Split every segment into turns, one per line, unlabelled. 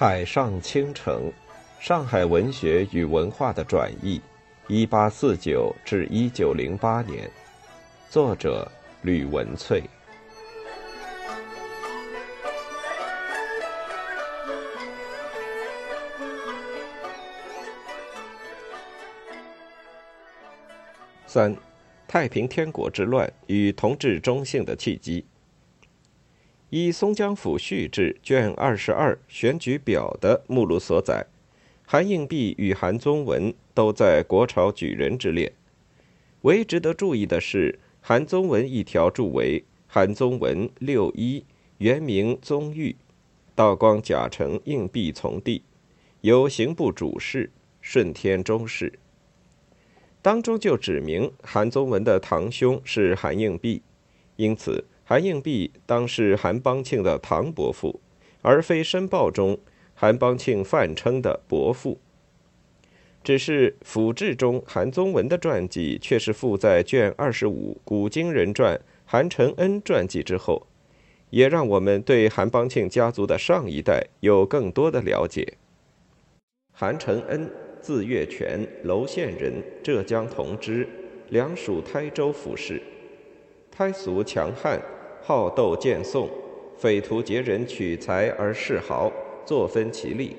海上倾城，上海文学与文化的转译，一八四九至一九零八年，作者吕文翠。三，太平天国之乱与同治中兴的契机。依松江府序志卷二十二选举表的目录所载，韩应弼与韩宗文都在国朝举人之列。唯值得注意的是，韩宗文一条注为韩宗文六一，原名宗玉，道光甲辰应弼从弟，由刑部主事，顺天中事。当中就指明韩宗文的堂兄是韩应弼，因此。韩应弼当是韩邦庆的堂伯父，而非申报中韩邦庆泛称的伯父。只是府志中韩宗文的传记却是附在卷二十五《古今人传》韩承恩传记之后，也让我们对韩邦庆家族的上一代有更多的了解。韩承恩，字月泉，娄县人，浙江同知，梁属台州府事，胎俗强悍。好斗见讼，匪徒劫人取财而嗜豪，作分其利。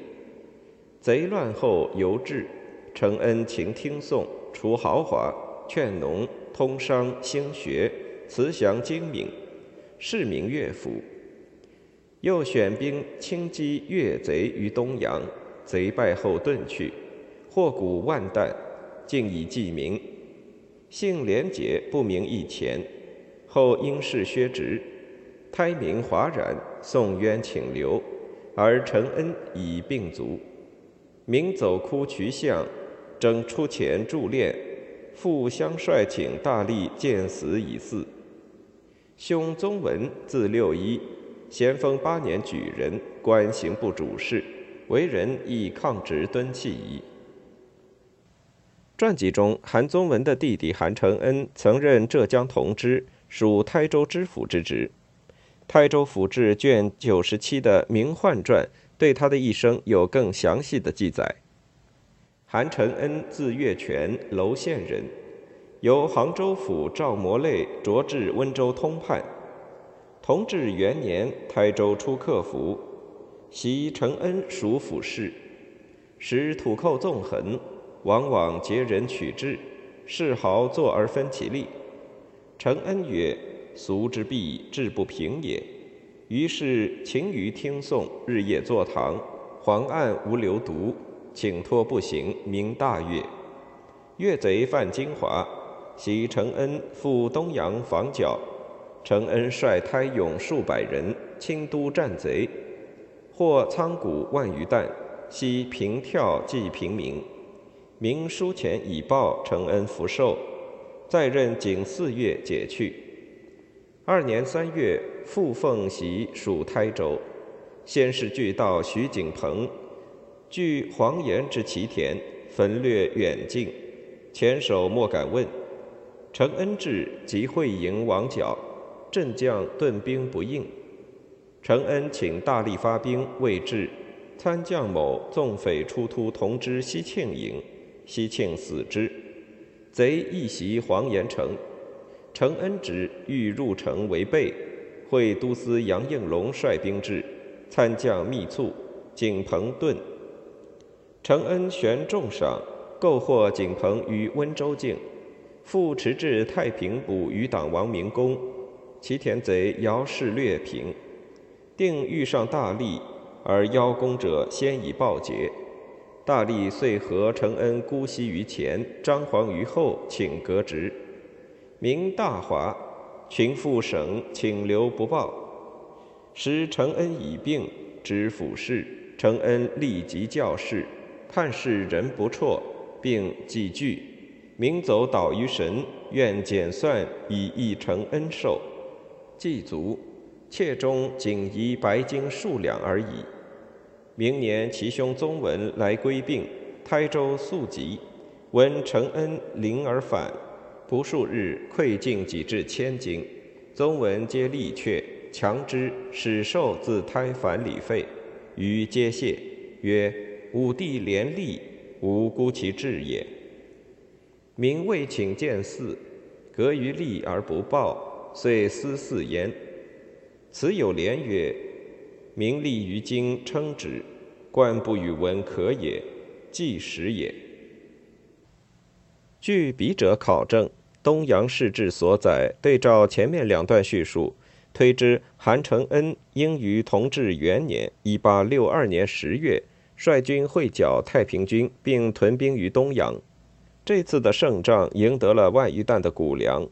贼乱后游志，承恩勤听讼，除豪华，劝农，通商兴学，慈祥精明，市民乐府。又选兵轻击越贼于东阳，贼败后遁去，获谷万担，竟以济民。姓廉洁，不明一钱。后因事削职，胎名华然，宋渊请留，而承恩已病卒。明走哭渠相，征出前助练，复相率请大力见死以嗣。兄宗文，字六一，咸丰八年举人，官刑部主事，为人亦抗直敦气矣。传记中，韩宗文的弟弟韩承恩曾任浙江同知。属台州知府之职，《台州府志》卷九十七的《明焕传》对他的一生有更详细的记载。韩承恩，字月泉，娄县人，由杭州府赵模类擢至温州通判。同治元年，台州出客服，袭承恩属府事，使土寇纵横，往往劫人取质，世豪坐而分其利。承恩曰：“俗之弊，志不平也。”于是勤于听讼，日夜坐堂，黄案无留读，请托不行，名大悦。越贼犯金华，袭承恩赴东阳防剿。承恩率胎勇数百人，清都战贼，获仓谷万余担，悉平跳济平民。明书钱以报承恩福寿。在任仅四月，解去。二年三月，复奉袭属台州。先是俱到徐景鹏，据黄岩之奇田，焚掠远近，前手莫敢问。承恩至，即会营王角，镇将顿兵不应。承恩请大力发兵，未至，参将某纵匪出突同知西庆营，西庆死之。贼一袭黄岩城，承恩之欲入城为备，会都司杨应龙率兵至，参将密促，景鹏遁。承恩悬重赏，购获景鹏于温州境，复持至太平捕余党王明公，其田贼姚氏略平，定遇上大利，而邀功者先以报捷。大力遂和承恩姑息于前，张皇于后，请革职，明大华。群副省请留不报。时承恩已病，知府事，承恩立即教示，判事人不辍，并寄具，明走导于神，愿减算以益承恩寿。祭足，妾中仅遗白金数两而已。明年，其兄宗文来归病，台州宿疾，闻承恩临而返，不数日，馈尽几至千金。宗文皆力却，强之，使受自胎返礼费，于皆谢。曰：“武帝连立，吾孤其志也。”明未请见嗣，隔于立而不报，遂思嗣焉。此有连曰：“名立于京，称之，官不与文可也，即实也。”据笔者考证，东阳市志所载，对照前面两段叙述，推知韩承恩应于同治元年（一八六二年）十月，率军会剿太平军，并屯兵于东阳。这次的胜仗赢得了万余担的谷粮，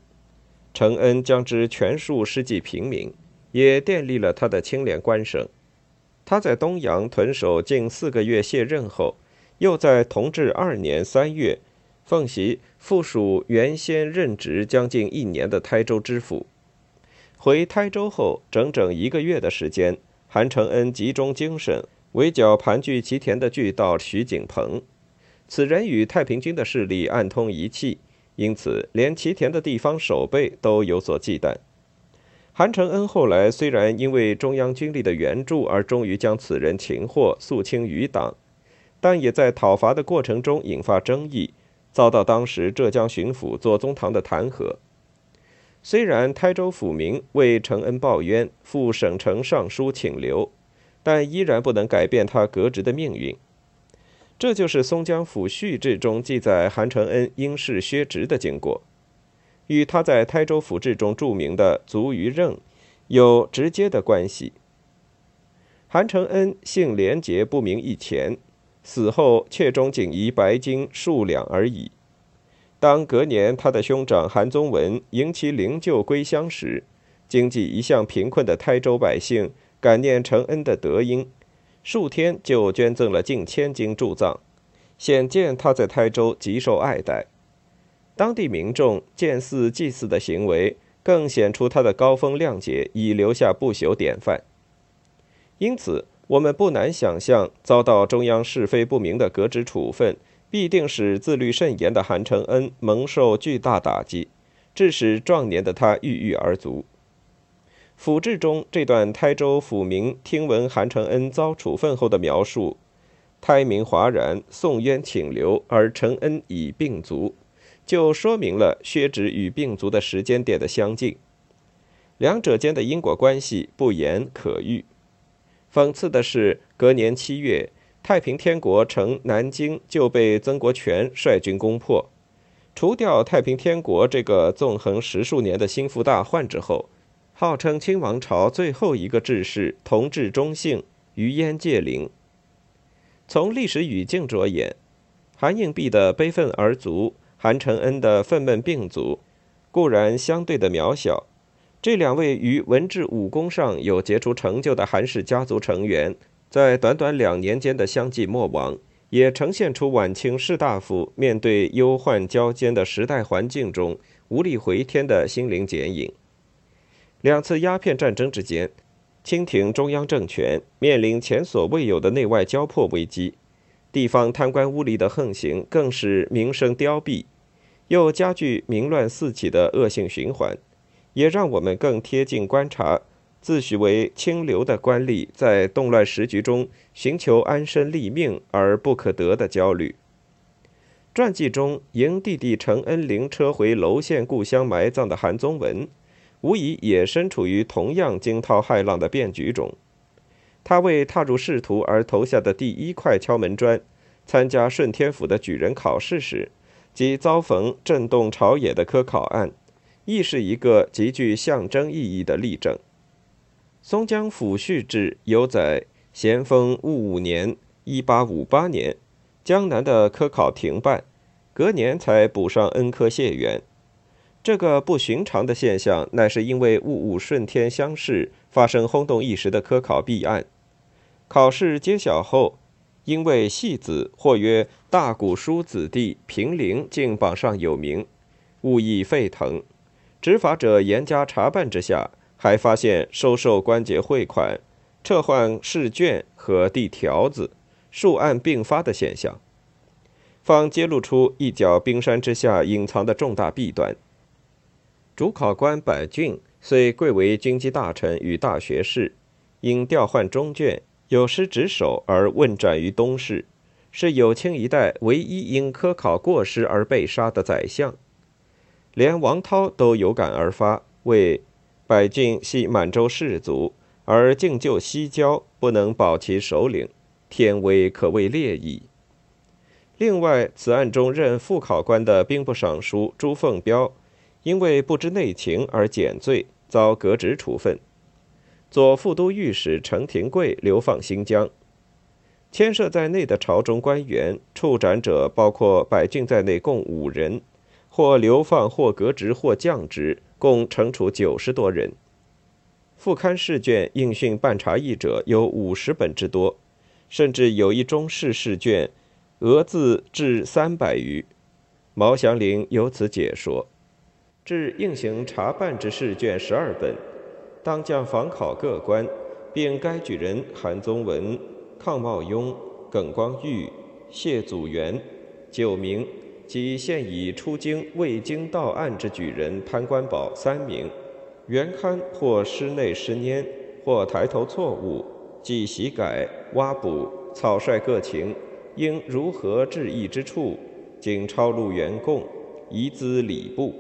承恩将之全数施济平民，也奠立了他的清廉官声。他在东阳屯守近四个月卸任后，又在同治二年三月奉袭附属原先任职将近一年的台州知府。回台州后，整整一个月的时间，韩承恩集中精神围剿盘踞其田的巨盗徐景鹏。此人与太平军的势力暗通一气，因此连齐田的地方守备都有所忌惮。韩承恩后来虽然因为中央军力的援助而终于将此人擒获，肃清余党，但也在讨伐的过程中引发争议，遭到当时浙江巡抚左宗棠的弹劾。虽然台州府民为承恩报冤，赴省城上书请留，但依然不能改变他革职的命运。这就是松江府序志中记载韩承恩因事削职的经过，与他在台州府志中著名的卒于任有直接的关系。韩承恩姓廉洁，不明一钱，死后妾中仅遗白金数两而已。当隔年他的兄长韩宗文迎其灵柩归乡时，经济一向贫困的台州百姓感念承恩的德音。数天就捐赠了近千斤铸藏，显见他在台州极受爱戴。当地民众见祀祭祀的行为，更显出他的高风亮节，已留下不朽典范。因此，我们不难想象，遭到中央是非不明的革职处分，必定使自律甚严的韩承恩蒙受巨大打击，致使壮年的他郁郁而卒。府志中这段台州府民听闻韩承恩遭处分后的描述，胎民哗然，送冤请留，而承恩已病卒，就说明了薛职与病卒的时间点的相近，两者间的因果关系不言可喻。讽刺的是，隔年七月，太平天国城南京就被曾国荃率军攻破，除掉太平天国这个纵横十数年的心腹大患之后。号称清王朝最后一个志士同治中兴于燕界陵。从历史语境着眼，韩应弼的悲愤而卒，韩承恩的愤懑病卒，固然相对的渺小。这两位于文治武功上有杰出成就的韩氏家族成员，在短短两年间的相继没亡，也呈现出晚清士大夫面对忧患交煎的时代环境中无力回天的心灵剪影。两次鸦片战争之间，清廷中央政权面临前所未有的内外交迫危机，地方贪官污吏的横行更使民生凋敝，又加剧民乱四起的恶性循环，也让我们更贴近观察自诩为清流的官吏在动乱时局中寻求安身立命而不可得的焦虑。传记中迎弟弟承恩灵车回娄县故乡埋葬的韩宗文。无疑也身处于同样惊涛骇浪的变局中。他为踏入仕途而投下的第一块敲门砖，参加顺天府的举人考试时，即遭逢震动朝野的科考案，亦是一个极具象征意义的例证。松江府序志有载：咸丰戊午年（一八五八年），江南的科考停办，隔年才补上恩科谢元。这个不寻常的现象，乃是因为戊午顺天乡试发生轰动一时的科考弊案。考试揭晓后，因为戏子或曰大古书子弟平陵竟榜上有名，物议沸腾。执法者严加查办之下，还发现收受关节汇款、撤换试卷和递条子、数案并发的现象，方揭露出一角冰山之下隐藏的重大弊端。主考官柏俊虽贵为军机大臣与大学士，因调换中卷，有失职守而问斩于东市，是有清一代唯一因科考过失而被杀的宰相。连王涛都有感而发，为百郡系满洲士族，而竟就西郊不能保其首领，天威可谓烈矣。另外，此案中任副考官的兵部尚书朱凤彪，因为不知内情而减罪，遭革职处分。左副都御史程廷贵流放新疆。牵涉在内的朝中官员处斩者，包括百郡在内，共五人。或流放，或革职，或降职，共惩处九十多人。副刊试卷应训办查议者有五十本之多，甚至有一中试试卷，额字至三百余。毛祥林由此解说：至应行查办之试卷十二本，当将访考各官，并该举人韩宗文、抗茂雍、耿光裕、谢祖元九名。及现已出京未经到案之举人潘官宝三名，原刊或失内失拈，或抬头错误，即习改、挖补、草率各情，应如何致意之处，经抄录原供，移资礼部，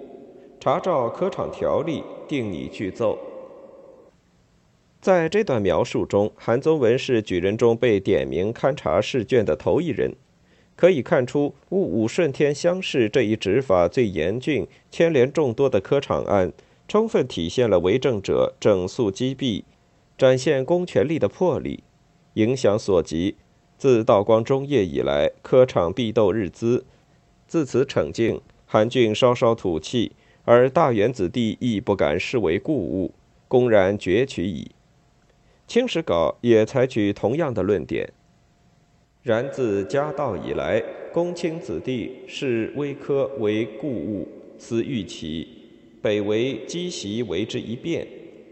查照科场条例，定拟具奏。在这段描述中，韩宗文是举人中被点名勘察试卷的头一人。可以看出，戊午顺天乡试这一执法最严峻、牵连众多的科场案，充分体现了为政者整肃积弊、展现公权力的魄力。影响所及，自道光中叶以来，科场必斗日滋。自此惩境，韩俊稍稍吐气，而大元子弟亦不敢视为故物，公然攫取矣。清史稿也采取同样的论点。然自家道以来，公卿子弟视微科为故物，思欲其，北为积习为之一变。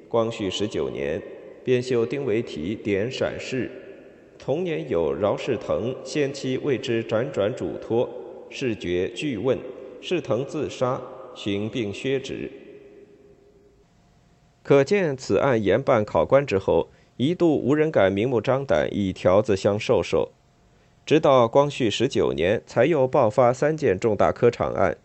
光绪十九年，编修丁维提点闪事，同年有饶世腾先期为之辗转嘱托，视觉拒问，世腾自杀，寻病削职。可见此案严办考官之后，一度无人敢明目张胆以条子相授受。直到光绪十九年，才又爆发三件重大科场案，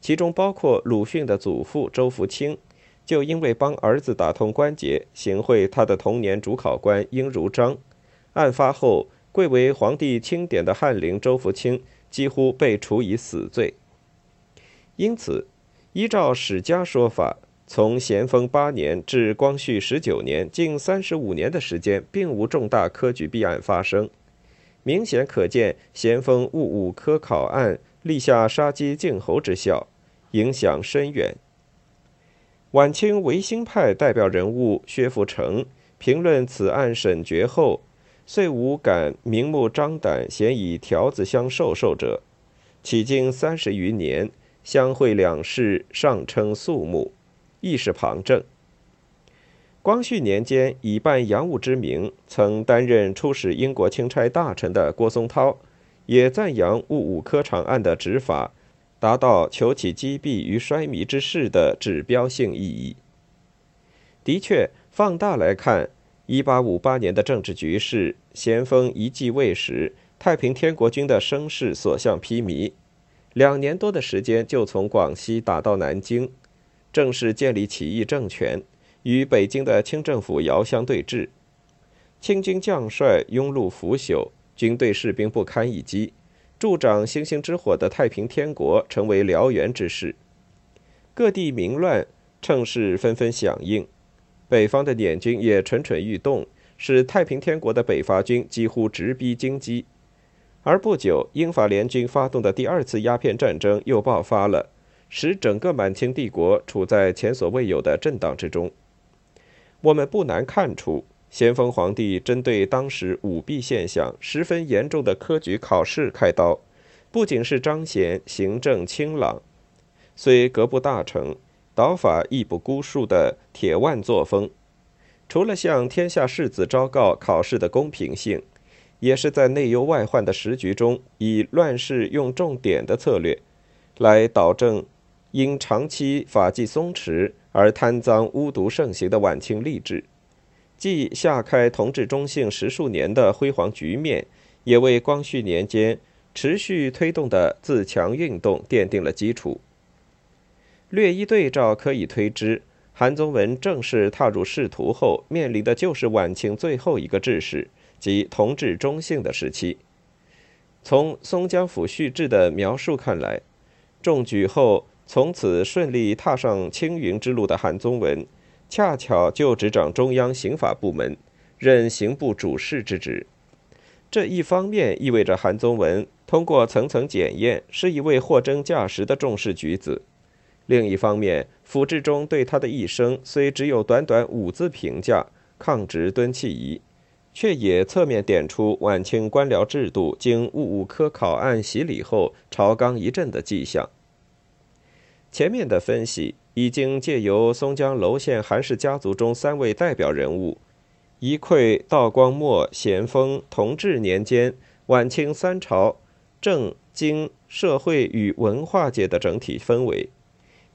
其中包括鲁迅的祖父周福清，就因为帮儿子打通关节，行贿他的童年主考官殷如章。案发后，贵为皇帝钦点的翰林周福清几乎被处以死罪。因此，依照史家说法，从咸丰八年至光绪十九年，近三十五年的时间，并无重大科举弊案发生。明显可见，咸丰戊午科考案立下杀鸡儆猴之效，影响深远。晚清维新派代表人物薛福成评论此案审决后，遂无敢明目张胆咸以条子相授受者。迄今三十余年，相会两世尚称肃穆，亦是旁证。光绪年间，以办洋务之名，曾担任出使英国钦差大臣的郭松涛，也赞扬戊午科场案的执法，达到求起击毙于衰靡之势的指标性意义。的确，放大来看，1858年的政治局势，咸丰一继位时，太平天国军的声势所向披靡，两年多的时间就从广西打到南京，正式建立起义政权。与北京的清政府遥相对峙，清军将帅庸碌腐朽，军队士兵不堪一击，助长星星之火的太平天国成为燎原之势。各地民乱趁势纷纷响应，北方的捻军也蠢蠢欲动，使太平天国的北伐军几乎直逼京畿。而不久，英法联军发动的第二次鸦片战争又爆发了，使整个满清帝国处在前所未有的震荡之中。我们不难看出，咸丰皇帝针对当时舞弊现象十分严重的科举考试开刀，不仅是彰显行政清朗，虽格不大成，导法亦不孤树的铁腕作风，除了向天下士子昭告考试的公平性，也是在内忧外患的时局中，以乱世用重点的策略，来导正因长期法纪松弛。而贪赃污渎盛行的晚清吏治，既下开同治中兴十数年的辉煌局面，也为光绪年间持续推动的自强运动奠定了基础。略一对照，可以推知，韩宗文正式踏入仕途后，面临的就是晚清最后一个治世，即同治中兴的时期。从松江府序志的描述看来，中举后从此顺利踏上青云之路的韩宗文。恰巧就执掌中央刑法部门，任刑部主事之职。这一方面意味着韩宗文通过层层检验，是一位货真价实的重视举子；另一方面，府志中对他的一生虽只有短短五字评价“抗直敦弃夷”，却也侧面点出晚清官僚制度经戊午科考案洗礼后朝纲一振的迹象。前面的分析。已经借由松江娄县韩氏家族中三位代表人物，一窥道光末、咸丰、同治年间晚清三朝政经社会与文化界的整体氛围，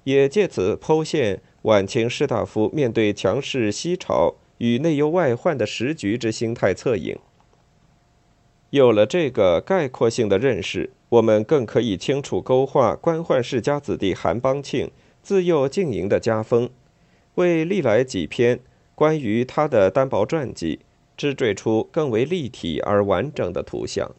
也借此剖现晚清士大夫面对强势西朝与内忧外患的时局之心态侧影。有了这个概括性的认识，我们更可以清楚勾画官宦世家子弟韩邦庆。自幼经营的家风，为历来几篇关于他的单薄传记织缀出更为立体而完整的图像。